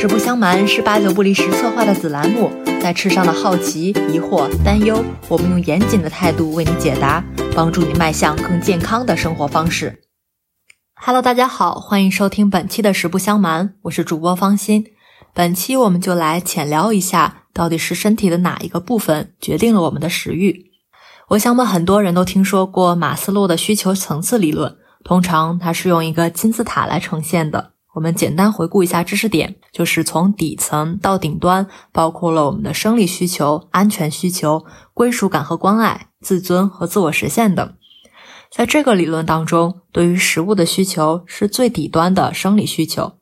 实不相瞒，是八九不离十策划的子栏目，在吃上的好奇、疑惑、担忧，我们用严谨的态度为你解答，帮助你迈向更健康的生活方式。Hello，大家好，欢迎收听本期的实不相瞒，我是主播方心。本期我们就来浅聊一下，到底是身体的哪一个部分决定了我们的食欲？我想，我们很多人都听说过马斯洛的需求层次理论，通常它是用一个金字塔来呈现的。我们简单回顾一下知识点，就是从底层到顶端，包括了我们的生理需求、安全需求、归属感和关爱、自尊和自我实现等。在这个理论当中，对于食物的需求是最底端的生理需求。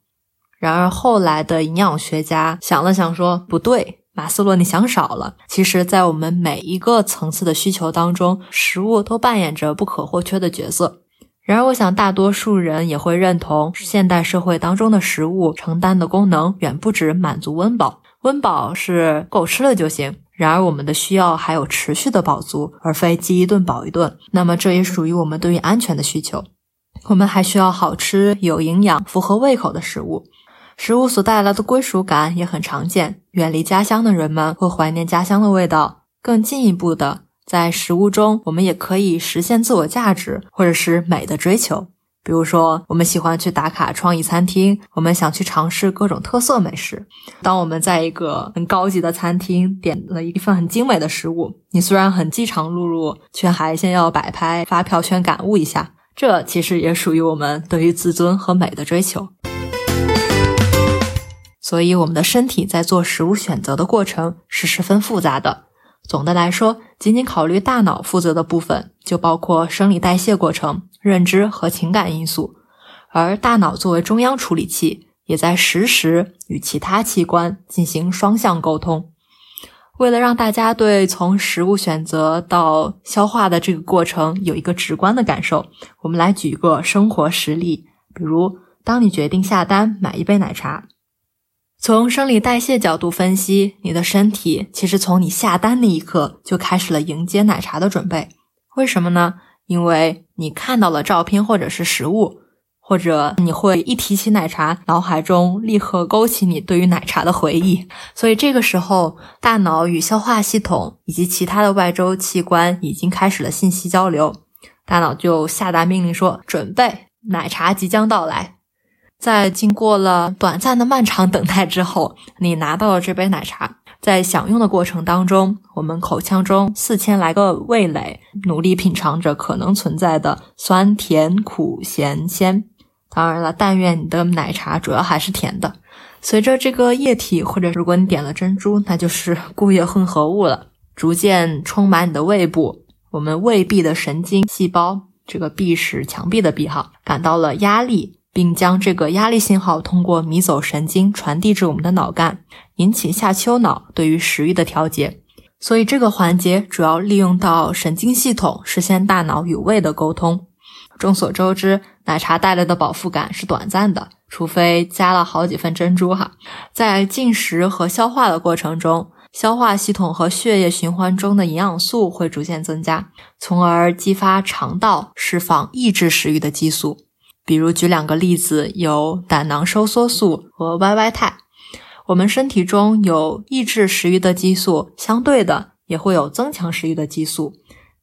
然而后来的营养学家想了想说，不对，马斯洛你想少了。其实，在我们每一个层次的需求当中，食物都扮演着不可或缺的角色。然而，我想大多数人也会认同，现代社会当中的食物承担的功能远不止满足温饱。温饱是够吃了就行。然而，我们的需要还有持续的饱足，而非饥一顿饱一顿。那么，这也属于我们对于安全的需求。我们还需要好吃、有营养、符合胃口的食物。食物所带来的归属感也很常见。远离家乡的人们会怀念家乡的味道。更进一步的。在食物中，我们也可以实现自我价值或者是美的追求。比如说，我们喜欢去打卡创意餐厅，我们想去尝试各种特色美食。当我们在一个很高级的餐厅点了一份很精美的食物，你虽然很饥肠辘辘，却还先要摆拍发票圈感悟一下。这其实也属于我们对于自尊和美的追求。所以，我们的身体在做食物选择的过程是十分复杂的。总的来说，仅仅考虑大脑负责的部分，就包括生理代谢过程、认知和情感因素。而大脑作为中央处理器，也在实时与其他器官进行双向沟通。为了让大家对从食物选择到消化的这个过程有一个直观的感受，我们来举一个生活实例，比如，当你决定下单买一杯奶茶。从生理代谢角度分析，你的身体其实从你下单那一刻就开始了迎接奶茶的准备。为什么呢？因为你看到了照片或者是食物，或者你会一提起奶茶，脑海中立刻勾起你对于奶茶的回忆。所以这个时候，大脑与消化系统以及其他的外周器官已经开始了信息交流，大脑就下达命令说：“准备，奶茶即将到来。”在经过了短暂的漫长等待之后，你拿到了这杯奶茶。在享用的过程当中，我们口腔中四千来个味蕾努力品尝着可能存在的酸甜苦咸鲜。当然了，但愿你的奶茶主要还是甜的。随着这个液体，或者如果你点了珍珠，那就是固液混合物了，逐渐充满你的胃部。我们胃壁的神经细胞，这个壁是墙壁的壁哈，感到了压力。并将这个压力信号通过迷走神经传递至我们的脑干，引起下丘脑对于食欲的调节。所以这个环节主要利用到神经系统实现大脑与胃的沟通。众所周知，奶茶带来的饱腹感是短暂的，除非加了好几份珍珠哈。在进食和消化的过程中，消化系统和血液循环中的营养素会逐渐增加，从而激发肠道释放抑制食欲的激素。比如举两个例子，有胆囊收缩素和 YY 肽。我们身体中有抑制食欲的激素，相对的也会有增强食欲的激素。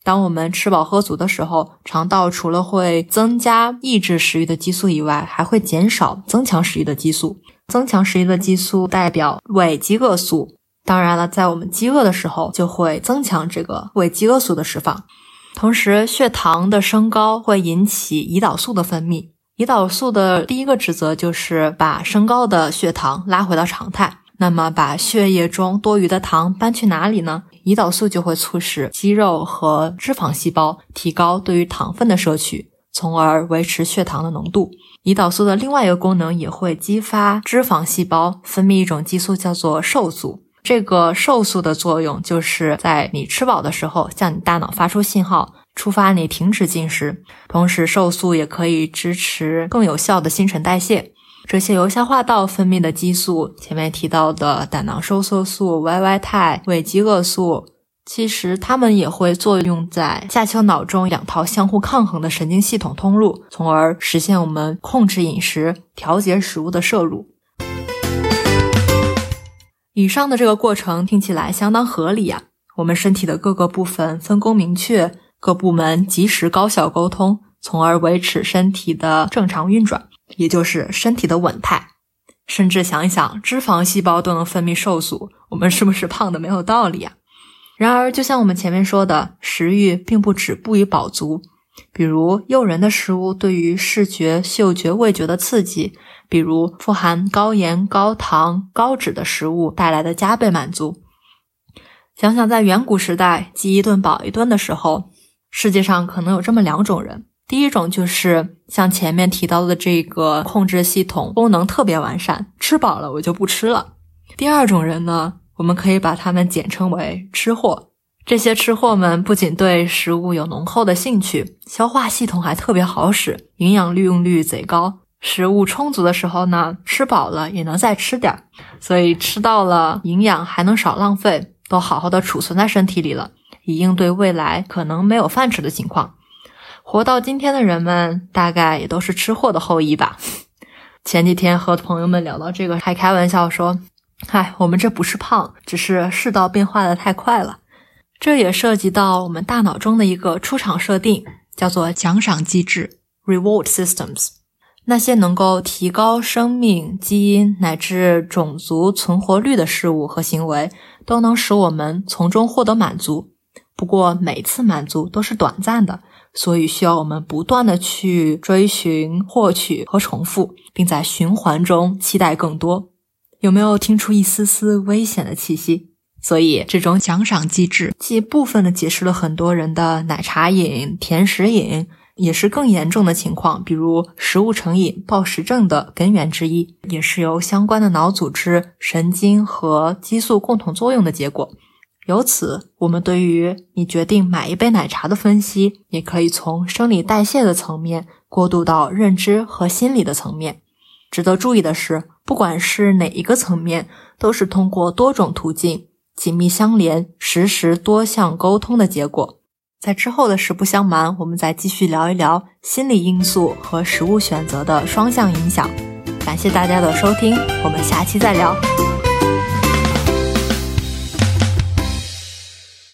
当我们吃饱喝足的时候，肠道除了会增加抑制食欲的激素以外，还会减少增强食欲的激素。增强食欲的激素代表胃饥饿素。当然了，在我们饥饿的时候，就会增强这个胃饥饿素的释放。同时，血糖的升高会引起胰岛素的分泌。胰岛素的第一个职责就是把升高的血糖拉回到常态。那么，把血液中多余的糖搬去哪里呢？胰岛素就会促使肌肉和脂肪细胞提高对于糖分的摄取，从而维持血糖的浓度。胰岛素的另外一个功能也会激发脂肪细胞分泌一种激素，叫做瘦素。这个瘦素的作用就是在你吃饱的时候，向你大脑发出信号。触发你停止进食，同时瘦素也可以支持更有效的新陈代谢。这些由消化道分泌的激素，前面提到的胆囊收缩素、YY 肽、胃饥饿素，其实它们也会作用在下丘脑中两套相互抗衡的神经系统通路，从而实现我们控制饮食、调节食物的摄入。以上的这个过程听起来相当合理呀。我们身体的各个部分分工明确，各部门及时高效沟通，从而维持身体的正常运转，也就是身体的稳态。甚至想一想，脂肪细胞都能分泌瘦素，我们是不是胖的没有道理啊？然而，就像我们前面说的，食欲并不止步于饱足。比如诱人的食物对于视觉、嗅觉、味觉的刺激，比如富含高盐、高糖、高脂的食物带来的加倍满足。想想在远古时代饥一顿饱一顿的时候，世界上可能有这么两种人：第一种就是像前面提到的这个控制系统功能特别完善，吃饱了我就不吃了；第二种人呢，我们可以把他们简称为吃货。这些吃货们不仅对食物有浓厚的兴趣，消化系统还特别好使，营养利用率贼高。食物充足的时候呢，吃饱了也能再吃点儿，所以吃到了营养还能少浪费，都好好的储存在身体里了，以应对未来可能没有饭吃的情况。活到今天的人们，大概也都是吃货的后裔吧。前几天和朋友们聊到这个，还开玩笑说：“嗨，我们这不是胖，只是世道变化的太快了。”这也涉及到我们大脑中的一个出厂设定，叫做奖赏机制 （reward systems）。那些能够提高生命、基因乃至种族存活率的事物和行为，都能使我们从中获得满足。不过，每次满足都是短暂的，所以需要我们不断的去追寻、获取和重复，并在循环中期待更多。有没有听出一丝丝危险的气息？所以，这种奖赏机制既部分的解释了很多人的奶茶瘾、甜食瘾，也是更严重的情况，比如食物成瘾、暴食症的根源之一，也是由相关的脑组织、神经和激素共同作用的结果。由此，我们对于你决定买一杯奶茶的分析，也可以从生理代谢的层面过渡到认知和心理的层面。值得注意的是，不管是哪一个层面，都是通过多种途径。紧密相连、实时多项沟通的结果。在之后的实不相瞒，我们再继续聊一聊心理因素和食物选择的双向影响。感谢大家的收听，我们下期再聊。